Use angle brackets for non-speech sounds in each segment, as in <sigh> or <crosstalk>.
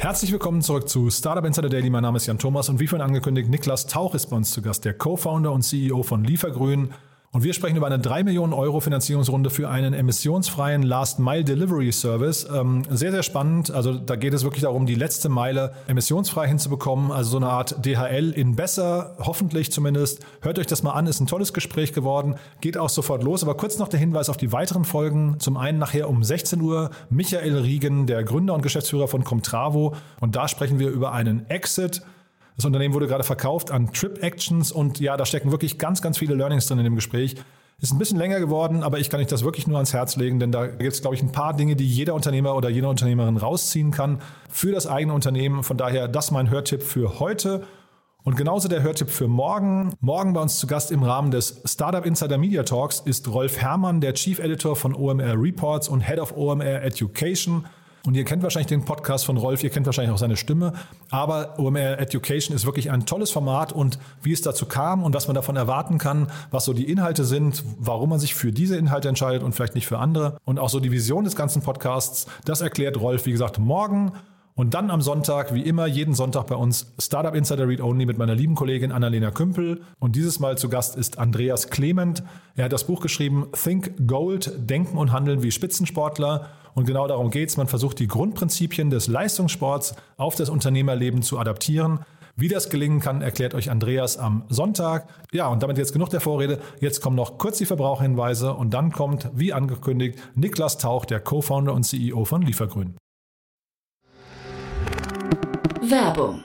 Herzlich willkommen zurück zu Startup Insider Daily. Mein Name ist Jan Thomas und wie vorhin angekündigt, Niklas Tauch ist bei uns zu Gast, der Co-Founder und CEO von Liefergrün. Und wir sprechen über eine 3 Millionen Euro Finanzierungsrunde für einen emissionsfreien Last Mile Delivery Service. Ähm, sehr, sehr spannend. Also da geht es wirklich darum, die letzte Meile emissionsfrei hinzubekommen. Also so eine Art DHL in besser, hoffentlich zumindest. Hört euch das mal an, ist ein tolles Gespräch geworden. Geht auch sofort los. Aber kurz noch der Hinweis auf die weiteren Folgen. Zum einen nachher um 16 Uhr Michael Riegen, der Gründer und Geschäftsführer von Comtravo. Und da sprechen wir über einen Exit. Das Unternehmen wurde gerade verkauft an Trip Actions und ja, da stecken wirklich ganz, ganz viele Learnings drin in dem Gespräch. Ist ein bisschen länger geworden, aber ich kann euch das wirklich nur ans Herz legen, denn da gibt es, glaube ich, ein paar Dinge, die jeder Unternehmer oder jede Unternehmerin rausziehen kann für das eigene Unternehmen. Von daher, das mein Hörtipp für heute. Und genauso der Hörtipp für morgen. Morgen bei uns zu Gast im Rahmen des Startup Insider Media Talks ist Rolf Herrmann, der Chief Editor von OMR Reports und Head of OMR Education. Und ihr kennt wahrscheinlich den Podcast von Rolf, ihr kennt wahrscheinlich auch seine Stimme. Aber OMR Education ist wirklich ein tolles Format und wie es dazu kam und was man davon erwarten kann, was so die Inhalte sind, warum man sich für diese Inhalte entscheidet und vielleicht nicht für andere. Und auch so die Vision des ganzen Podcasts, das erklärt Rolf, wie gesagt, morgen. Und dann am Sonntag, wie immer, jeden Sonntag bei uns Startup Insider Read Only mit meiner lieben Kollegin Annalena Kümpel. Und dieses Mal zu Gast ist Andreas Clement. Er hat das Buch geschrieben Think Gold, Denken und Handeln wie Spitzensportler. Und genau darum geht es. Man versucht die Grundprinzipien des Leistungssports auf das Unternehmerleben zu adaptieren. Wie das gelingen kann, erklärt euch Andreas am Sonntag. Ja, und damit jetzt genug der Vorrede. Jetzt kommen noch kurz die Verbraucherhinweise und dann kommt, wie angekündigt, Niklas Tauch, der Co-Founder und CEO von Liefergrün. Werbung.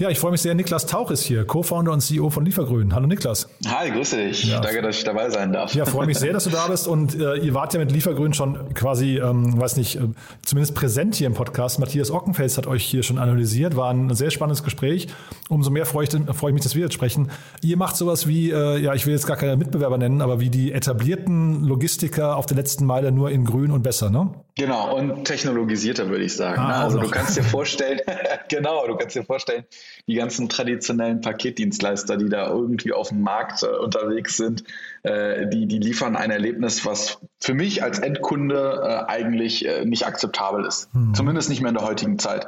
Ja, ich freue mich sehr. Niklas Tauch ist hier, Co-Founder und CEO von Liefergrün. Hallo Niklas. Hi, grüße dich. Ja. Danke, dass ich dabei sein darf. Ja, freue mich sehr, dass du da bist. Und äh, ihr wart ja mit Liefergrün schon quasi, ähm, weiß nicht, äh, zumindest präsent hier im Podcast. Matthias Ockenfels hat euch hier schon analysiert. War ein sehr spannendes Gespräch. Umso mehr freue ich, freue ich mich, dass wir jetzt sprechen. Ihr macht sowas wie, äh, ja, ich will jetzt gar keine Mitbewerber nennen, aber wie die etablierten Logistiker auf der letzten Meile nur in grün und besser, ne? Genau, und technologisierter würde ich sagen. Ah, ne? Also du kannst dir <laughs> vorstellen, <laughs> genau, du kannst dir vorstellen, die ganzen traditionellen Paketdienstleister, die da irgendwie auf dem Markt äh, unterwegs sind, äh, die, die liefern ein Erlebnis, was für mich als Endkunde äh, eigentlich äh, nicht akzeptabel ist. Zumindest nicht mehr in der heutigen Zeit.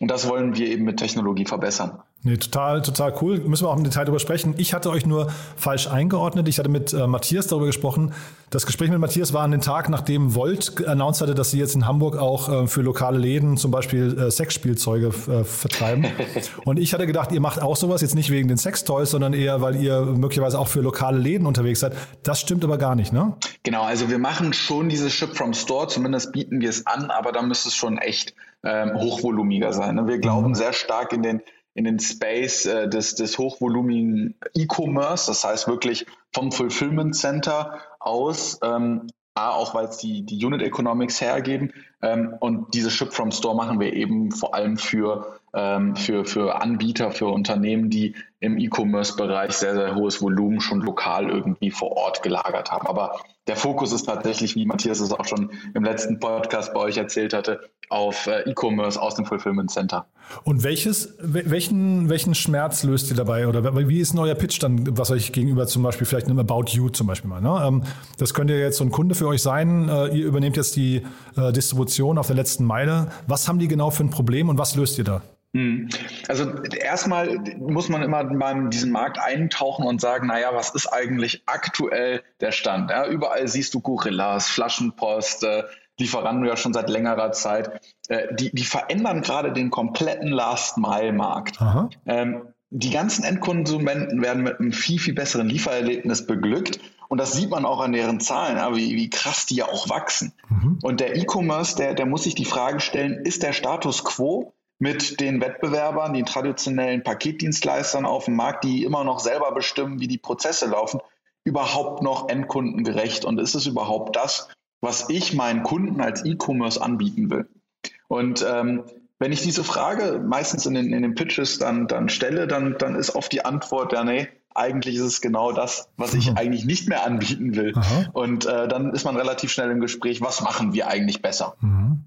Und das wollen wir eben mit Technologie verbessern. Nee, total, total cool. Müssen wir auch im Detail darüber sprechen. Ich hatte euch nur falsch eingeordnet. Ich hatte mit äh, Matthias darüber gesprochen. Das Gespräch mit Matthias war an den Tag, nachdem Volt announced hatte, dass sie jetzt in Hamburg auch äh, für lokale Läden zum Beispiel äh, Sexspielzeuge äh, vertreiben. <laughs> Und ich hatte gedacht, ihr macht auch sowas, jetzt nicht wegen den Sextoys, sondern eher, weil ihr möglicherweise auch für lokale Läden unterwegs seid. Das stimmt aber gar nicht, ne? Genau, also wir machen schon dieses Ship from Store, zumindest bieten wir es an, aber da müsste es schon echt ähm, hochvolumiger sein. Ne? Wir glauben sehr stark in den in den Space äh, des, des hochvolumigen E-Commerce, das heißt wirklich vom Fulfillment Center aus, ähm, A, auch weil es die, die Unit Economics hergeben ähm, und diese Ship from Store machen wir eben vor allem für, ähm, für, für Anbieter, für Unternehmen, die im E-Commerce-Bereich sehr, sehr hohes Volumen schon lokal irgendwie vor Ort gelagert haben. Aber der Fokus ist tatsächlich, wie Matthias es auch schon im letzten Podcast bei euch erzählt hatte, auf äh, E-Commerce aus dem Fulfillment Center. Und welches, wel- welchen, welchen Schmerz löst ihr dabei? Oder wie ist denn euer Pitch dann, was euch gegenüber zum Beispiel vielleicht einem About You zum Beispiel mal? Ne? Ähm, Das könnte ja jetzt so ein Kunde für euch sein. Äh, Ihr übernehmt jetzt die äh, Distribution auf der letzten Meile. Was haben die genau für ein Problem und was löst ihr da? Hm. Also erstmal muss man immer mal in diesen Markt eintauchen und sagen, naja, was ist eigentlich aktuell der Stand? Ja, überall siehst du Gorillas, Flaschenpost, äh, Lieferando ja schon seit längerer Zeit. Äh, die, die verändern gerade den kompletten Last-Mile-Markt. Ähm, die ganzen Endkonsumenten werden mit einem viel, viel besseren Liefererlebnis beglückt. Und das sieht man auch an deren Zahlen, wie, wie krass die ja auch wachsen. Mhm. Und der E-Commerce, der, der muss sich die Frage stellen, ist der Status quo mit den Wettbewerbern, den traditionellen Paketdienstleistern auf dem Markt, die immer noch selber bestimmen, wie die Prozesse laufen, überhaupt noch endkundengerecht? Und ist es überhaupt das, was ich meinen Kunden als E-Commerce anbieten will? Und ähm, wenn ich diese Frage meistens in den, in den Pitches dann, dann stelle, dann, dann ist oft die Antwort, ja, nee, eigentlich ist es genau das, was ich mhm. eigentlich nicht mehr anbieten will. Aha. Und äh, dann ist man relativ schnell im Gespräch, was machen wir eigentlich besser? Mhm.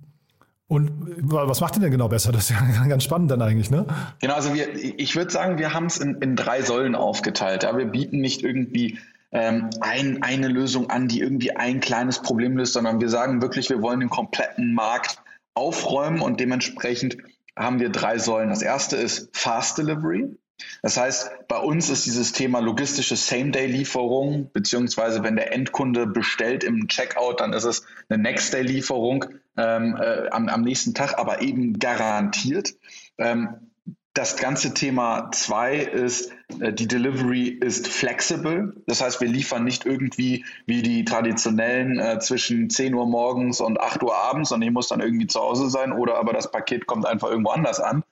Und was macht ihr denn genau besser? Das ist ja <laughs> ganz spannend dann eigentlich, ne? Genau, also wir, ich würde sagen, wir haben es in, in drei Säulen aufgeteilt. Ja? Wir bieten nicht irgendwie ähm, ein, eine Lösung an, die irgendwie ein kleines Problem löst, sondern wir sagen wirklich, wir wollen den kompletten Markt aufräumen und dementsprechend haben wir drei Säulen. Das erste ist Fast Delivery. Das heißt, bei uns ist dieses Thema logistische Same-Day-Lieferung, beziehungsweise wenn der Endkunde bestellt im Checkout, dann ist es eine Next-Day-Lieferung ähm, äh, am, am, nächsten Tag, aber eben garantiert. Ähm, das ganze Thema zwei ist, äh, die Delivery ist flexible. Das heißt, wir liefern nicht irgendwie wie die traditionellen äh, zwischen 10 Uhr morgens und 8 Uhr abends und ich muss dann irgendwie zu Hause sein oder aber das Paket kommt einfach irgendwo anders an,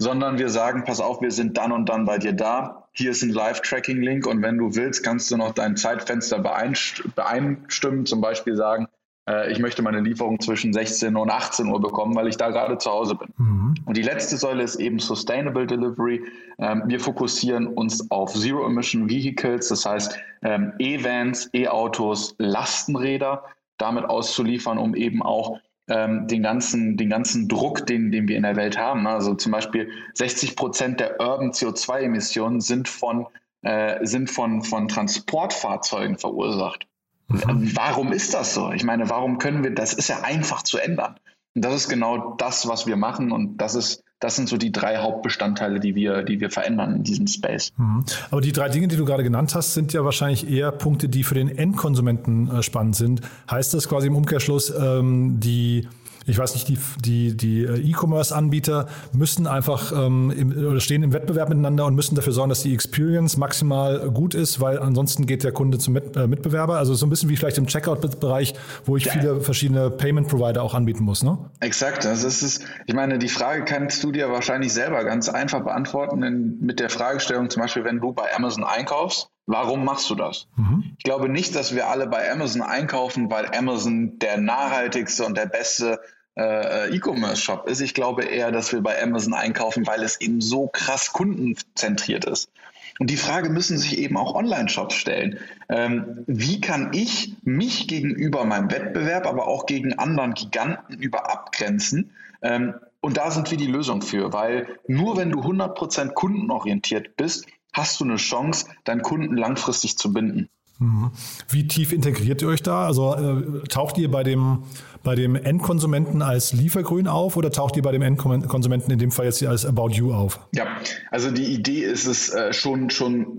sondern wir sagen, pass auf, wir sind dann und dann bei dir da. Hier ist ein Live-Tracking-Link und wenn du willst, kannst du noch dein Zeitfenster beeinstimmen, zum Beispiel sagen, äh, ich möchte meine Lieferung zwischen 16 und 18 Uhr bekommen, weil ich da gerade zu Hause bin. Mhm. Und die letzte Säule ist eben Sustainable Delivery. Ähm, wir fokussieren uns auf Zero-Emission Vehicles, das heißt ähm, E-Vans, E-Autos, Lastenräder damit auszuliefern, um eben auch ähm, den, ganzen, den ganzen Druck, den, den wir in der Welt haben. Also zum Beispiel 60 Prozent der Urban CO2-Emissionen sind von, äh, sind von, von Transportfahrzeugen verursacht. Mhm. Warum ist das so? Ich meine, warum können wir, das ist ja einfach zu ändern. Das ist genau das, was wir machen und das ist das sind so die drei Hauptbestandteile, die wir, die wir verändern in diesem Space. Mhm. Aber die drei Dinge, die du gerade genannt hast, sind ja wahrscheinlich eher Punkte, die für den Endkonsumenten äh, spannend sind. Heißt das quasi im Umkehrschluss, ähm, die ich weiß nicht, die, die, die äh, E-Commerce-Anbieter müssen einfach ähm, im, oder stehen im Wettbewerb miteinander und müssen dafür sorgen, dass die Experience maximal gut ist, weil ansonsten geht der Kunde zum Mit, äh, Mitbewerber. Also so ein bisschen wie vielleicht im Checkout-Bereich, wo ich ja. viele verschiedene Payment-Provider auch anbieten muss. Ne? Exakt. Also es ist, ich meine, die Frage kannst du dir wahrscheinlich selber ganz einfach beantworten in, mit der Fragestellung, zum Beispiel, wenn du bei Amazon einkaufst, Warum machst du das? Mhm. Ich glaube nicht, dass wir alle bei Amazon einkaufen, weil Amazon der nachhaltigste und der beste äh, E-Commerce-Shop ist. Ich glaube eher, dass wir bei Amazon einkaufen, weil es eben so krass kundenzentriert ist. Und die Frage müssen sich eben auch Online-Shops stellen. Ähm, wie kann ich mich gegenüber meinem Wettbewerb, aber auch gegen anderen Giganten über abgrenzen? Ähm, und da sind wir die Lösung für, weil nur wenn du 100% kundenorientiert bist, hast du eine Chance, deinen Kunden langfristig zu binden. Mhm. Wie tief integriert ihr euch da? Also äh, taucht ihr bei dem, bei dem Endkonsumenten als Liefergrün auf oder taucht ihr bei dem Endkonsumenten in dem Fall jetzt als About You auf? Ja, also die Idee ist es äh, schon, schon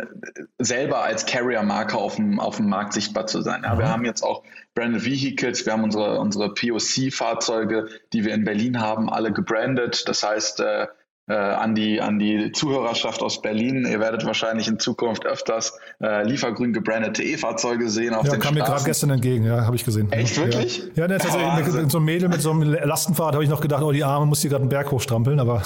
selber als Carrier-Marke auf dem, auf dem Markt sichtbar zu sein. Ja, mhm. Wir haben jetzt auch Branded Vehicles, wir haben unsere, unsere POC-Fahrzeuge, die wir in Berlin haben, alle gebrandet. Das heißt, äh, äh, an, die, an die Zuhörerschaft aus Berlin. Ihr werdet wahrscheinlich in Zukunft öfters äh, liefergrün gebrandete E-Fahrzeuge sehen auf ja, den kam mir gerade gestern entgegen, ja, habe ich gesehen. Echt, wirklich? Ja, ne, tatsächlich, mit so einem Mädel mit so einem Lastenfahrrad habe ich noch gedacht, oh, die Arme muss hier gerade einen Berg hochstrampeln, aber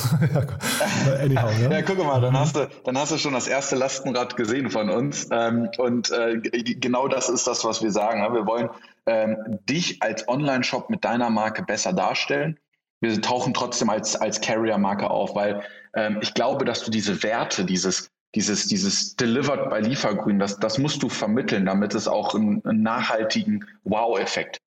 <laughs> anyhow. Ja. ja, guck mal, dann hast, du, dann hast du schon das erste Lastenrad gesehen von uns ähm, und äh, genau das ist das, was wir sagen. Wir wollen ähm, dich als Online-Shop mit deiner Marke besser darstellen wir tauchen trotzdem als, als Carrier-Marke auf, weil ähm, ich glaube, dass du diese Werte, dieses, dieses, dieses Delivered bei Liefergrün, das, das musst du vermitteln, damit es auch einen, einen nachhaltigen Wow-Effekt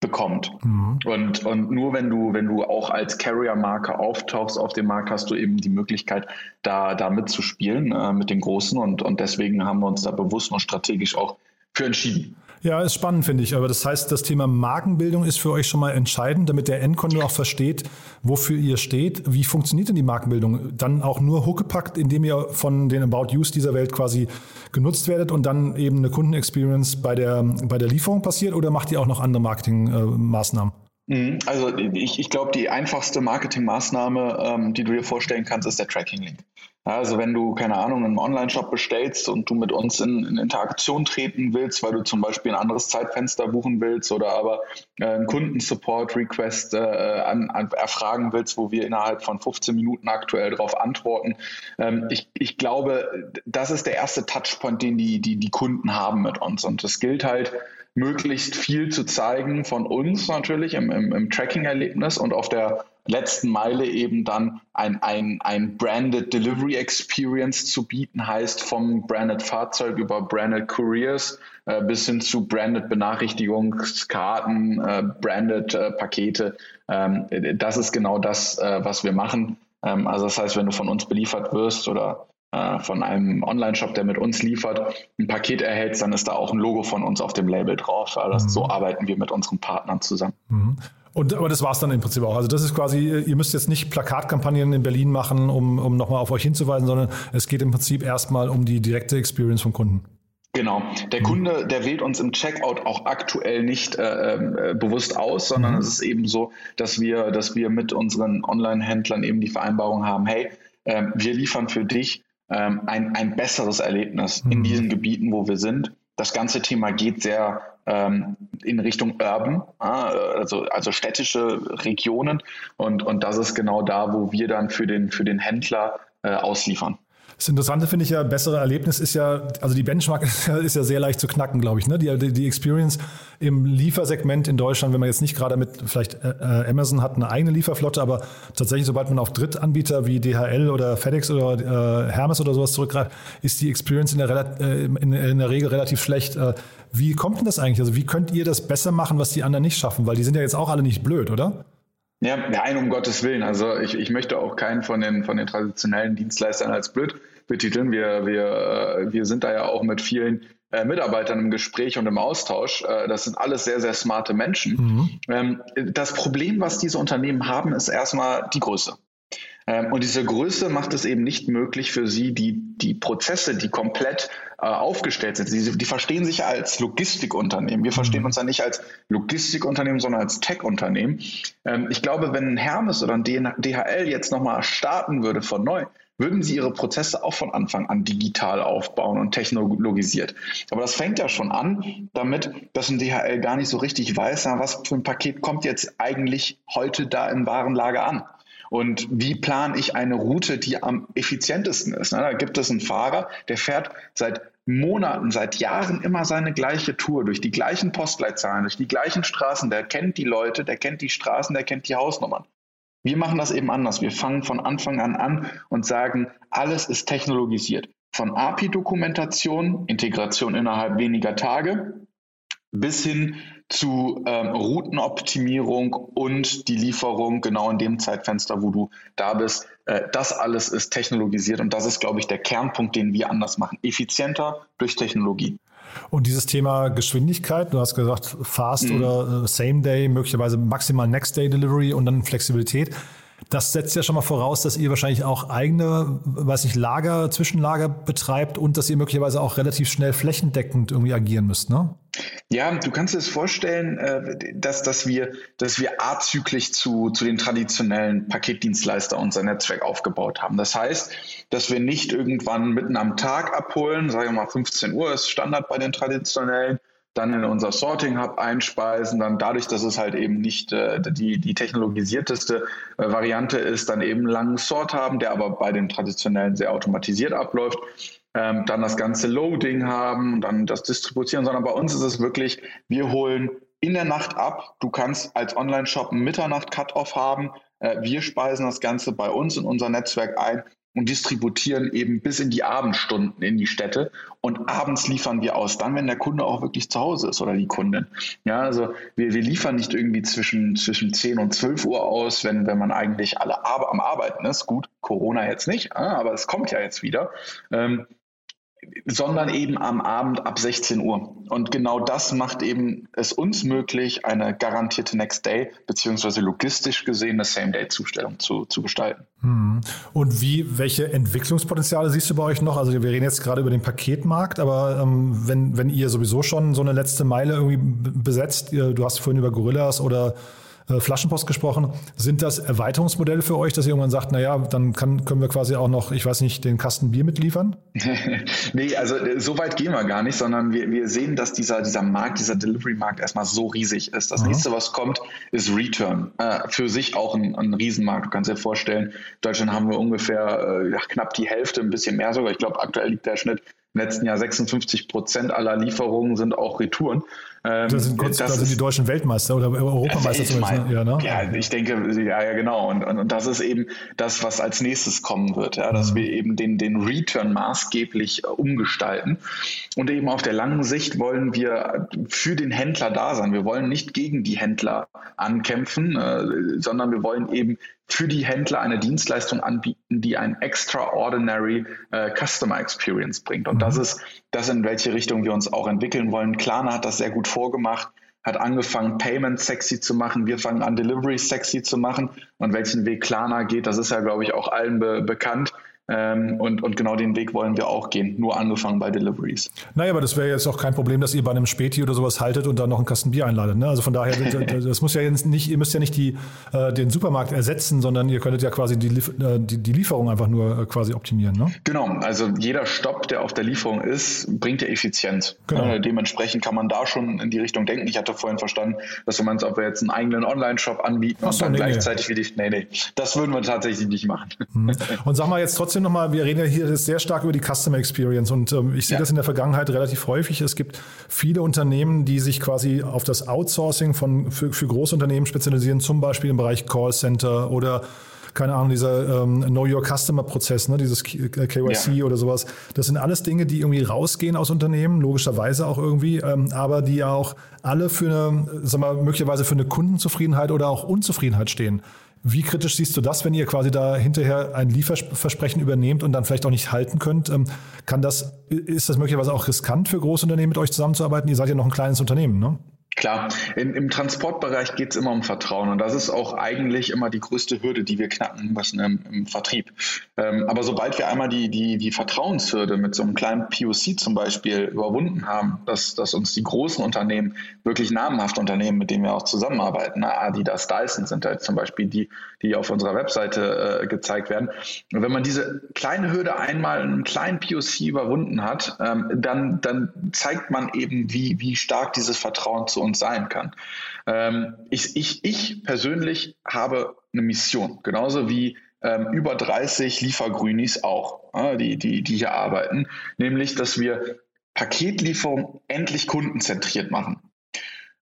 bekommt. Mhm. Und, und nur wenn du, wenn du auch als Carrier-Marke auftauchst auf dem Markt, hast du eben die Möglichkeit, da, da mitzuspielen äh, mit den Großen. Und, und deswegen haben wir uns da bewusst und strategisch auch für entschieden. Ja, ist spannend, finde ich. Aber das heißt, das Thema Markenbildung ist für euch schon mal entscheidend, damit der Endkunde auch versteht, wofür ihr steht. Wie funktioniert denn die Markenbildung? Dann auch nur huckepackt, indem ihr von den About Use dieser Welt quasi genutzt werdet und dann eben eine Kundenexperience bei der, bei der Lieferung passiert oder macht ihr auch noch andere Marketingmaßnahmen? Mhm. Also ich, ich glaube, die einfachste Marketingmaßnahme, ähm, die du dir vorstellen kannst, ist der Tracking-Link. Also wenn du, keine Ahnung, einen Online-Shop bestellst und du mit uns in, in, Interaktion treten willst, weil du zum Beispiel ein anderes Zeitfenster buchen willst oder aber äh, einen Kundensupport-Request äh, an, an, erfragen willst, wo wir innerhalb von 15 Minuten aktuell darauf antworten. Ähm, ich, ich glaube, das ist der erste Touchpoint, den die, die, die Kunden haben mit uns. Und das gilt halt, möglichst viel zu zeigen von uns natürlich im, im, im Tracking-Erlebnis und auf der letzten Meile eben dann ein, ein, ein Branded Delivery Experience zu bieten, heißt vom Branded Fahrzeug über Branded Couriers äh, bis hin zu Branded Benachrichtigungskarten, äh, Branded äh, Pakete. Ähm, das ist genau das, äh, was wir machen. Ähm, also das heißt, wenn du von uns beliefert wirst oder äh, von einem Online-Shop, der mit uns liefert, ein Paket erhältst, dann ist da auch ein Logo von uns auf dem Label drauf. Also mhm. So arbeiten wir mit unseren Partnern zusammen. Mhm. Und, aber das war es dann im Prinzip auch. Also das ist quasi, ihr müsst jetzt nicht Plakatkampagnen in Berlin machen, um, um nochmal auf euch hinzuweisen, sondern es geht im Prinzip erstmal um die direkte Experience vom Kunden. Genau. Der mhm. Kunde, der wählt uns im Checkout auch aktuell nicht äh, äh, bewusst aus, sondern mhm. es ist eben so, dass wir, dass wir mit unseren Online-Händlern eben die Vereinbarung haben, hey, äh, wir liefern für dich ähm, ein, ein besseres Erlebnis mhm. in diesen Gebieten, wo wir sind. Das ganze Thema geht sehr ähm, in Richtung Urban, also, also städtische Regionen. Und, und das ist genau da, wo wir dann für den, für den Händler äh, ausliefern. Das Interessante finde ich ja, bessere Erlebnis ist ja, also die Benchmark <laughs> ist ja, sehr leicht zu knacken, glaube ich. Ne? Die, die, die, Experience im Liefersegment in Deutschland, wenn man jetzt nicht gerade mit, vielleicht äh, äh Amazon hat eine eigene Lieferflotte, aber tatsächlich, sobald man auf Drittanbieter wie DHL oder FedEx oder äh, Hermes oder sowas zurückgreift, ist die Experience in der, äh, in, in, der Regel relativ schlecht. Äh, wie kommt denn das eigentlich? Also wie könnt ihr das besser machen, was die anderen nicht schaffen? Weil die sind ja jetzt auch alle nicht blöd, oder? Ja, nein, um Gottes Willen. Also ich, ich möchte auch keinen von den, von den traditionellen Dienstleistern als blöd betiteln. Wir, wir, äh, wir sind da ja auch mit vielen äh, Mitarbeitern im Gespräch und im Austausch. Äh, das sind alles sehr, sehr smarte Menschen. Mhm. Ähm, das Problem, was diese Unternehmen haben, ist erstmal die Größe. Ähm, und diese Größe macht es eben nicht möglich für sie, die, die Prozesse, die komplett aufgestellt sind. Sie, die verstehen sich als Logistikunternehmen. Wir verstehen mhm. uns ja nicht als Logistikunternehmen, sondern als Tech-Unternehmen. Ähm, ich glaube, wenn ein Hermes oder ein DHL jetzt nochmal starten würde von neu, würden sie ihre Prozesse auch von Anfang an digital aufbauen und technologisiert. Aber das fängt ja schon an damit, dass ein DHL gar nicht so richtig weiß, was für ein Paket kommt jetzt eigentlich heute da im Warenlager an. Und wie plane ich eine Route, die am effizientesten ist? Da gibt es einen Fahrer, der fährt seit Monaten, seit Jahren immer seine gleiche Tour durch die gleichen Postleitzahlen, durch die gleichen Straßen. Der kennt die Leute, der kennt die Straßen, der kennt die Hausnummern. Wir machen das eben anders. Wir fangen von Anfang an an und sagen, alles ist technologisiert. Von API-Dokumentation, Integration innerhalb weniger Tage, bis hin zu ähm, Routenoptimierung und die Lieferung genau in dem Zeitfenster, wo du da bist. Äh, das alles ist technologisiert und das ist, glaube ich, der Kernpunkt, den wir anders machen. Effizienter durch Technologie. Und dieses Thema Geschwindigkeit, du hast gesagt Fast mhm. oder äh, Same Day, möglicherweise maximal Next Day Delivery und dann Flexibilität. Das setzt ja schon mal voraus, dass ihr wahrscheinlich auch eigene, weiß ich, Lager, Zwischenlager betreibt und dass ihr möglicherweise auch relativ schnell flächendeckend irgendwie agieren müsst, ne? Ja, du kannst dir das vorstellen, äh, dass, dass wir, dass wir azyklisch zu, zu den traditionellen Paketdienstleister unser Netzwerk aufgebaut haben. Das heißt, dass wir nicht irgendwann mitten am Tag abholen, sagen wir mal 15 Uhr ist Standard bei den traditionellen, dann in unser Sorting Hub einspeisen, dann dadurch, dass es halt eben nicht äh, die, die technologisierteste äh, Variante ist, dann eben einen langen Sort haben, der aber bei den traditionellen sehr automatisiert abläuft. Ähm, dann das ganze Loading haben, dann das Distributieren, sondern bei uns ist es wirklich, wir holen in der Nacht ab. Du kannst als Online-Shop einen Mitternacht-Cut-Off haben. Äh, wir speisen das Ganze bei uns in unser Netzwerk ein und distributieren eben bis in die Abendstunden in die Städte. Und abends liefern wir aus, dann, wenn der Kunde auch wirklich zu Hause ist oder die Kundin. Ja, also wir, wir liefern nicht irgendwie zwischen, zwischen 10 und 12 Uhr aus, wenn, wenn man eigentlich alle am Arbeiten ist. Gut, Corona jetzt nicht, aber es kommt ja jetzt wieder. Ähm, sondern eben am Abend ab 16 Uhr. Und genau das macht eben es uns möglich, eine garantierte Next Day beziehungsweise logistisch gesehen eine Same Day Zustellung zu, zu gestalten. Hm. Und wie, welche Entwicklungspotenziale siehst du bei euch noch? Also wir reden jetzt gerade über den Paketmarkt, aber ähm, wenn, wenn ihr sowieso schon so eine letzte Meile irgendwie besetzt, du hast vorhin über Gorillas oder äh, Flaschenpost gesprochen. Sind das Erweiterungsmodelle für euch, dass ihr irgendwann sagt, naja, dann kann, können wir quasi auch noch, ich weiß nicht, den Kasten Bier mitliefern? <laughs> nee, also äh, so weit gehen wir gar nicht, sondern wir, wir sehen, dass dieser, dieser Markt, dieser Delivery-Markt erstmal so riesig ist. Das Aha. nächste, was kommt, ist Return. Äh, für sich auch ein, ein Riesenmarkt. Du kannst dir vorstellen, in Deutschland haben wir ungefähr äh, knapp die Hälfte, ein bisschen mehr sogar. Ich glaube, aktuell liegt der Schnitt im letzten Jahr 56 Prozent aller Lieferungen sind auch Retouren. Ähm, das sind, das, das sind die deutschen Weltmeister oder Europameister zumindest. Ja, ne? ja, ich denke, ja, ja, genau. Und, und, und, das ist eben das, was als nächstes kommen wird, ja, dass mhm. wir eben den, den Return maßgeblich äh, umgestalten. Und eben auf der langen Sicht wollen wir für den Händler da sein. Wir wollen nicht gegen die Händler ankämpfen, äh, sondern wir wollen eben für die Händler eine Dienstleistung anbieten, die ein extraordinary äh, Customer Experience bringt. Und das mhm. ist das, in welche Richtung wir uns auch entwickeln wollen. Klarna hat das sehr gut vorgemacht, hat angefangen, Payment sexy zu machen. Wir fangen an, Delivery sexy zu machen. Und welchen Weg Klarna geht, das ist ja, glaube ich, auch allen be bekannt. Ähm, und, und genau den Weg wollen wir auch gehen, nur angefangen bei Deliveries. Naja, aber das wäre jetzt auch kein Problem, dass ihr bei einem Späti oder sowas haltet und dann noch einen Kasten Bier einladet. Ne? Also von daher, das muss ja jetzt nicht, ihr müsst ja nicht die, äh, den Supermarkt ersetzen, sondern ihr könntet ja quasi die, äh, die, die Lieferung einfach nur äh, quasi optimieren. Ne? Genau, also jeder Stopp, der auf der Lieferung ist, bringt ja Effizienz. Genau. Äh, dementsprechend kann man da schon in die Richtung denken. Ich hatte vorhin verstanden, dass du meinst, ob wir jetzt einen eigenen Online-Shop anbieten so, und dann nee, gleichzeitig nee. wie die. Nee, nee, das würden wir tatsächlich nicht machen. Mhm. Und sag mal jetzt trotzdem nochmal, wir reden ja hier sehr stark über die Customer Experience und ähm, ich sehe ja. das in der Vergangenheit relativ häufig. Es gibt viele Unternehmen, die sich quasi auf das Outsourcing von, für, für Großunternehmen spezialisieren, zum Beispiel im Bereich Callcenter oder keine Ahnung, dieser ähm, Know Your Customer Prozess, ne, dieses KYC äh, ja. oder sowas. Das sind alles Dinge, die irgendwie rausgehen aus Unternehmen, logischerweise auch irgendwie, ähm, aber die ja auch alle für eine, sag mal, möglicherweise für eine Kundenzufriedenheit oder auch Unzufriedenheit stehen. Wie kritisch siehst du das, wenn ihr quasi da hinterher ein Lieferversprechen übernehmt und dann vielleicht auch nicht halten könnt? Ähm, kann das, ist das möglicherweise auch riskant für Großunternehmen mit euch zusammenzuarbeiten? Ihr seid ja noch ein kleines Unternehmen, ne? Klar, in, im Transportbereich geht es immer um Vertrauen und das ist auch eigentlich immer die größte Hürde, die wir knacken müssen im, im Vertrieb. Ähm, aber sobald wir einmal die, die, die Vertrauenshürde mit so einem kleinen POC zum Beispiel überwunden haben, dass, dass uns die großen Unternehmen, wirklich namenhafte Unternehmen, mit denen wir auch zusammenarbeiten, na, Adidas, Dyson sind halt zum Beispiel die, die auf unserer Webseite äh, gezeigt werden. Und wenn man diese kleine Hürde einmal in einem kleinen POC überwunden hat, ähm, dann, dann zeigt man eben, wie, wie stark dieses Vertrauen zu uns sein kann. Ähm, ich, ich, ich persönlich habe eine Mission, genauso wie ähm, über 30 Liefergrünis auch, äh, die, die, die hier arbeiten, nämlich, dass wir Paketlieferung endlich kundenzentriert machen.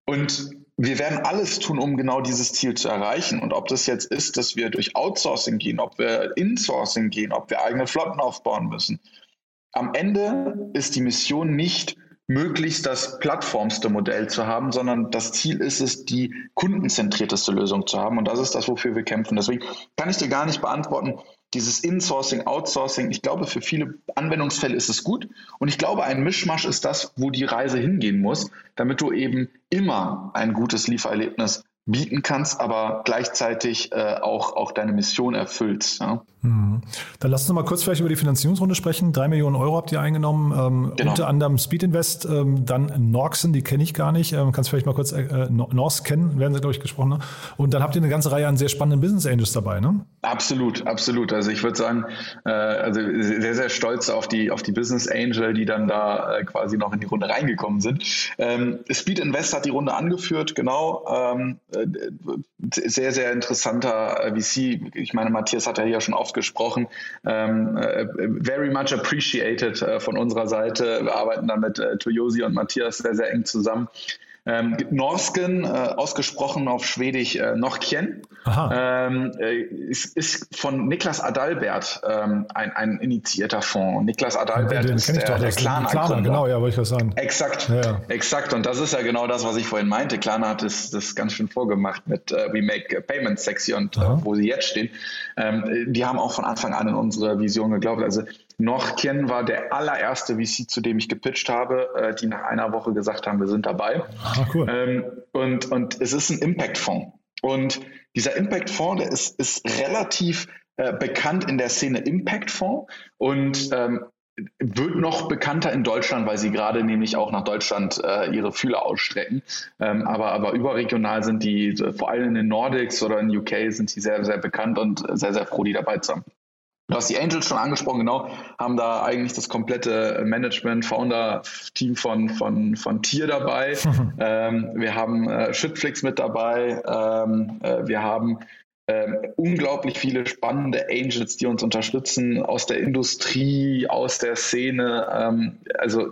Und wir werden alles tun, um genau dieses Ziel zu erreichen. Und ob das jetzt ist, dass wir durch Outsourcing gehen, ob wir Insourcing gehen, ob wir eigene Flotten aufbauen müssen. Am Ende ist die Mission nicht, möglichst das plattformste Modell zu haben, sondern das Ziel ist es, die kundenzentrierteste Lösung zu haben. Und das ist das, wofür wir kämpfen. Deswegen kann ich dir gar nicht beantworten, dieses Insourcing, Outsourcing, ich glaube, für viele Anwendungsfälle ist es gut. Und ich glaube, ein Mischmasch ist das, wo die Reise hingehen muss, damit du eben immer ein gutes Liefererlebnis bieten kannst, aber gleichzeitig äh, auch, auch deine Mission erfüllst. Ja? Mhm. Dann lass uns mal kurz vielleicht über die Finanzierungsrunde sprechen. Drei Millionen Euro habt ihr eingenommen, ähm, genau. unter anderem Speed Invest, ähm, dann Norxen, die kenne ich gar nicht. Ähm, kannst vielleicht mal kurz äh, äh Norse kennen, werden sie, glaube ich, gesprochen. Ne? Und dann habt ihr eine ganze Reihe an sehr spannenden Business Angels dabei, ne? Absolut, absolut. Also ich würde sagen, äh, also sehr, sehr stolz auf die, auf die Business Angel, die dann da äh, quasi noch in die Runde reingekommen sind. Ähm, Speed Invest hat die Runde angeführt, genau. Äh, sehr, sehr interessanter äh, VC. Ich meine, Matthias hat ja hier schon oft gesprochen. Ähm, äh, very much appreciated äh, von unserer Seite. Wir arbeiten da mit äh, Toyosi und Matthias sehr, sehr eng zusammen. Ähm, Norsken, äh, ausgesprochen auf Schwedisch äh, Nochkien, ähm, äh, ist, ist, von Niklas Adalbert ähm, ein, ein initiierter Fonds. Niklas Adalbert den, ist der, doch, der Klarna, Klarna genau, ja, wollte ich das sagen. Exakt, ja, ja. exakt. Und das ist ja genau das, was ich vorhin meinte. Klarna hat das, das ganz schön vorgemacht mit äh, We Make Payments Sexy und äh, wo sie jetzt stehen. Ähm, die haben auch von Anfang an in unsere Vision geglaubt. Also noch Kien war der allererste VC, zu dem ich gepitcht habe, äh, die nach einer Woche gesagt haben, wir sind dabei. Ah, cool. Ähm, und, und es ist ein Impact-Fonds. Und dieser Impact-Fonds, der ist, ist relativ äh, bekannt in der Szene Impact-Fonds und ähm, wird noch bekannter in Deutschland, weil sie gerade nämlich auch nach Deutschland äh, ihre Fühler ausstrecken. Ähm, aber, aber überregional sind die, vor allem in den Nordics oder in UK, sind die sehr, sehr bekannt und sehr, sehr froh, die dabei zu haben. Du hast die Angels schon angesprochen, genau, haben da eigentlich das komplette Management, Founder-Team von, von, von Tier dabei. <laughs> ähm, wir haben äh, Shitflix mit dabei. Ähm, äh, wir haben ähm, unglaublich viele spannende Angels, die uns unterstützen aus der Industrie, aus der Szene. Ähm, also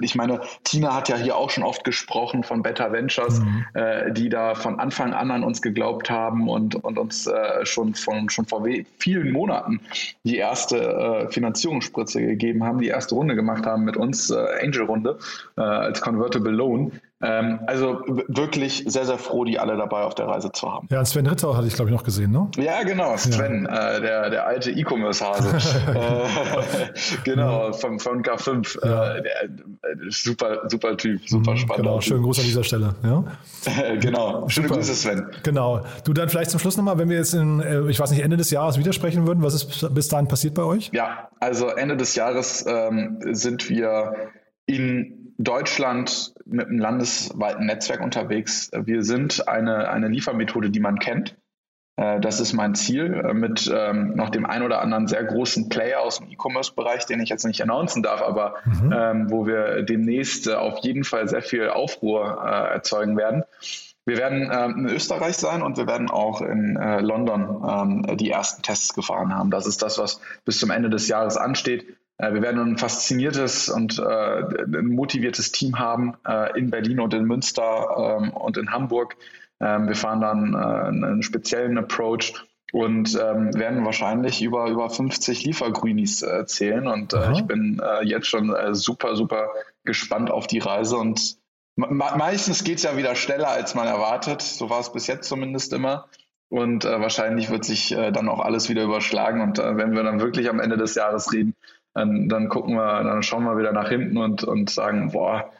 ich meine, Tina hat ja hier auch schon oft gesprochen von Better Ventures, mhm. äh, die da von Anfang an an uns geglaubt haben und, und uns äh, schon, von, schon vor vielen Monaten die erste äh, Finanzierungsspritze gegeben haben, die erste Runde gemacht haben mit uns, äh, Angel-Runde äh, als Convertible Loan. Ähm, also wirklich sehr, sehr froh, die alle dabei auf der Reise zu haben. Ja, Sven Ritter hatte ich, glaube ich, noch gesehen, ne? Ja, genau, Sven, ja. Äh, der, der alte E-Commerce-Hase. <laughs> äh, <laughs> genau, von, von K5. Ja. Äh, der, super, super Typ, super mhm, spannend. Genau, schönen Gruß an dieser Stelle. Ja? <laughs> genau, schöne super. Grüße, Sven. Genau. Du dann vielleicht zum Schluss nochmal, wenn wir jetzt in, äh, ich weiß nicht, Ende des Jahres widersprechen würden, was ist bis dahin passiert bei euch? Ja, also Ende des Jahres ähm, sind wir in Deutschland mit einem landesweiten Netzwerk unterwegs. Wir sind eine, eine Liefermethode, die man kennt. Äh, das ist mein Ziel äh, mit ähm, noch dem ein oder anderen sehr großen Player aus dem E-Commerce-Bereich, den ich jetzt nicht announcen darf, aber mhm. ähm, wo wir demnächst äh, auf jeden Fall sehr viel Aufruhr äh, erzeugen werden. Wir werden ähm, in Österreich sein und wir werden auch in äh, London ähm, die ersten Tests gefahren haben. Das ist das, was bis zum Ende des Jahres ansteht. Äh, wir werden ein fasziniertes und äh, ein motiviertes Team haben äh, in Berlin und in Münster ähm, und in Hamburg. Ähm, wir fahren dann einen speziellen Approach und ähm, werden wahrscheinlich über, über 50 Liefergrünis äh, zählen. Und äh, ich bin äh, jetzt schon super, super gespannt auf die Reise. Und meistens geht es ja wieder schneller, als man erwartet. So war es bis jetzt zumindest immer. Und wahrscheinlich wird sich dann auch alles wieder überschlagen. Und wenn wir dann wirklich am Ende des Jahres reden, dann, dann gucken wir, dann schauen wir wieder nach hinten und, und sagen, boah,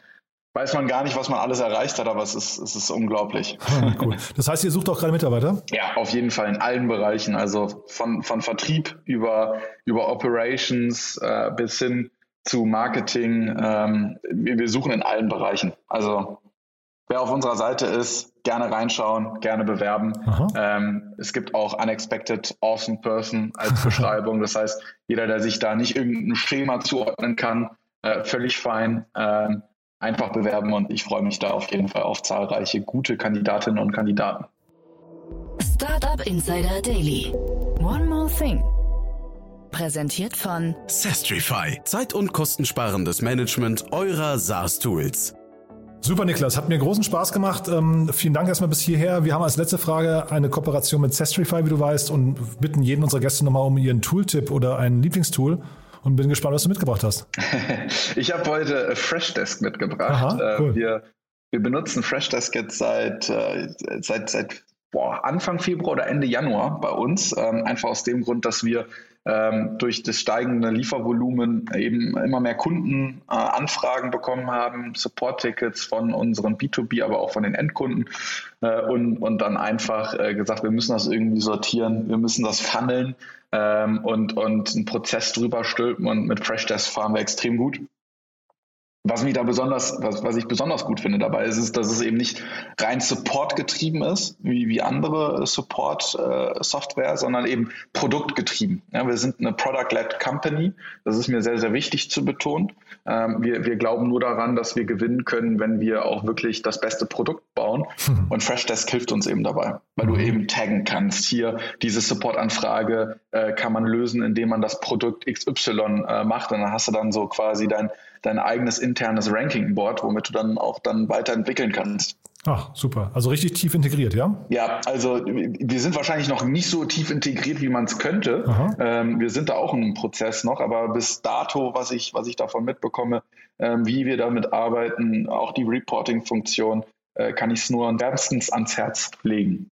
weiß man gar nicht, was man alles erreicht hat, aber es ist, es ist unglaublich. <laughs> cool. Das heißt, ihr sucht auch gerade Mitarbeiter? Ja, auf jeden Fall in allen Bereichen. Also von, von Vertrieb über, über Operations äh, bis hin zu Marketing. Ähm, wir, wir suchen in allen Bereichen. Also wer auf unserer Seite ist, gerne reinschauen, gerne bewerben. Ähm, es gibt auch Unexpected Awesome Person als Beschreibung. Das heißt, jeder, der sich da nicht irgendein Schema zuordnen kann, äh, völlig fein. Ähm, einfach bewerben und ich freue mich da auf jeden Fall auf zahlreiche gute Kandidatinnen und Kandidaten. Startup Insider Daily. One more thing. Präsentiert von Sestrify. Zeit- und kostensparendes Management eurer SaaS-Tools. Super, Niklas. Hat mir großen Spaß gemacht. Ähm, vielen Dank erstmal bis hierher. Wir haben als letzte Frage eine Kooperation mit Sestrify, wie du weißt, und bitten jeden unserer Gäste nochmal um ihren Tooltip oder ein Lieblingstool und bin gespannt, was du mitgebracht hast. <laughs> ich habe heute Freshdesk mitgebracht. Aha, äh, cool. wir, wir benutzen Freshdesk jetzt seit, äh, seit, seit boah, Anfang Februar oder Ende Januar bei uns. Ähm, einfach aus dem Grund, dass wir ähm, durch das steigende Liefervolumen eben immer mehr Kundenanfragen äh, bekommen haben, Support-Tickets von unseren B2B, aber auch von den Endkunden äh, und, und dann einfach äh, gesagt, wir müssen das irgendwie sortieren, wir müssen das funneln ähm, und, und einen Prozess drüber stülpen und mit Freshdesk fahren wir extrem gut. Was mich da besonders, was, was ich besonders gut finde dabei ist, ist, dass es eben nicht rein Support getrieben ist, wie, wie andere Support-Software, äh, sondern eben produktgetrieben. Ja, wir sind eine Product-led Company. Das ist mir sehr, sehr wichtig zu betonen. Ähm, wir, wir glauben nur daran, dass wir gewinnen können, wenn wir auch wirklich das beste Produkt bauen. Mhm. <laughs> Und Freshdesk hilft uns eben dabei, weil du mhm. eben taggen kannst. Hier diese Support-Anfrage äh, kann man lösen, indem man das Produkt XY äh, macht. Und dann hast du dann so quasi dein dein eigenes internes Ranking-Board, womit du dann auch dann weiterentwickeln kannst. Ach, super. Also richtig tief integriert, ja? Ja, also wir sind wahrscheinlich noch nicht so tief integriert, wie man es könnte. Ähm, wir sind da auch einem Prozess noch, aber bis dato, was ich, was ich davon mitbekomme, ähm, wie wir damit arbeiten, auch die Reporting-Funktion, äh, kann ich es nur wärmstens ans Herz legen.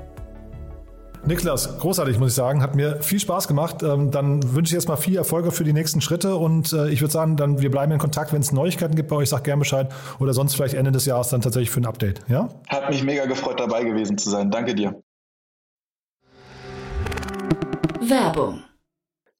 Niklas, großartig, muss ich sagen. Hat mir viel Spaß gemacht. Ähm, dann wünsche ich jetzt mal viel Erfolge für die nächsten Schritte und äh, ich würde sagen, dann wir bleiben in Kontakt, wenn es Neuigkeiten gibt bei euch, sag gerne Bescheid oder sonst vielleicht Ende des Jahres dann tatsächlich für ein Update. Ja? Hat mich mega gefreut, dabei gewesen zu sein. Danke dir. Werbung.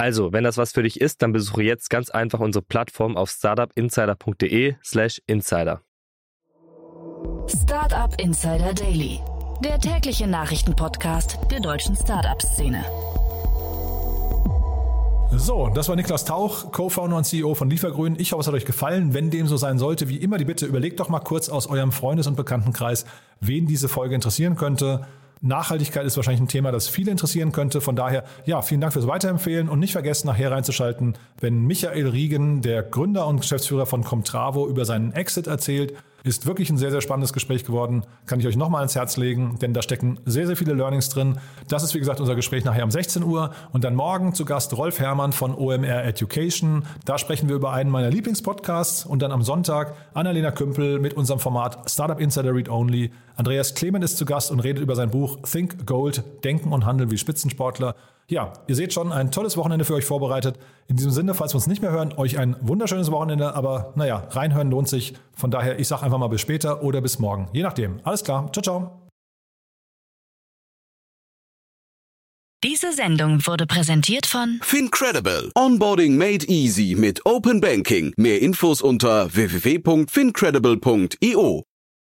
Also, wenn das was für dich ist, dann besuche jetzt ganz einfach unsere Plattform auf startupinsider.de/slash insider. Startup Insider Daily, der tägliche Nachrichtenpodcast der deutschen Startup-Szene. So, das war Niklas Tauch, Co-Founder und CEO von Liefergrün. Ich hoffe, es hat euch gefallen. Wenn dem so sein sollte, wie immer die Bitte, überlegt doch mal kurz aus eurem Freundes- und Bekanntenkreis, wen diese Folge interessieren könnte. Nachhaltigkeit ist wahrscheinlich ein Thema, das viele interessieren könnte. Von daher, ja, vielen Dank fürs Weiterempfehlen und nicht vergessen, nachher reinzuschalten, wenn Michael Riegen, der Gründer und Geschäftsführer von Comtravo, über seinen Exit erzählt. Ist wirklich ein sehr, sehr spannendes Gespräch geworden. Kann ich euch nochmal ans Herz legen, denn da stecken sehr, sehr viele Learnings drin. Das ist, wie gesagt, unser Gespräch nachher um 16 Uhr. Und dann morgen zu Gast Rolf Herrmann von OMR Education. Da sprechen wir über einen meiner Lieblingspodcasts. Und dann am Sonntag Annalena Kümpel mit unserem Format Startup Insider Read Only. Andreas Clement ist zu Gast und redet über sein Buch Think Gold, Denken und Handeln wie Spitzensportler. Ja, ihr seht schon, ein tolles Wochenende für euch vorbereitet. In diesem Sinne, falls wir uns nicht mehr hören, euch ein wunderschönes Wochenende, aber naja, reinhören lohnt sich. Von daher, ich sage einfach mal bis später oder bis morgen. Je nachdem. Alles klar. Ciao, ciao. Diese Sendung wurde präsentiert von Fincredible. Onboarding made easy mit Open Banking. Mehr Infos unter www.fincredible.io.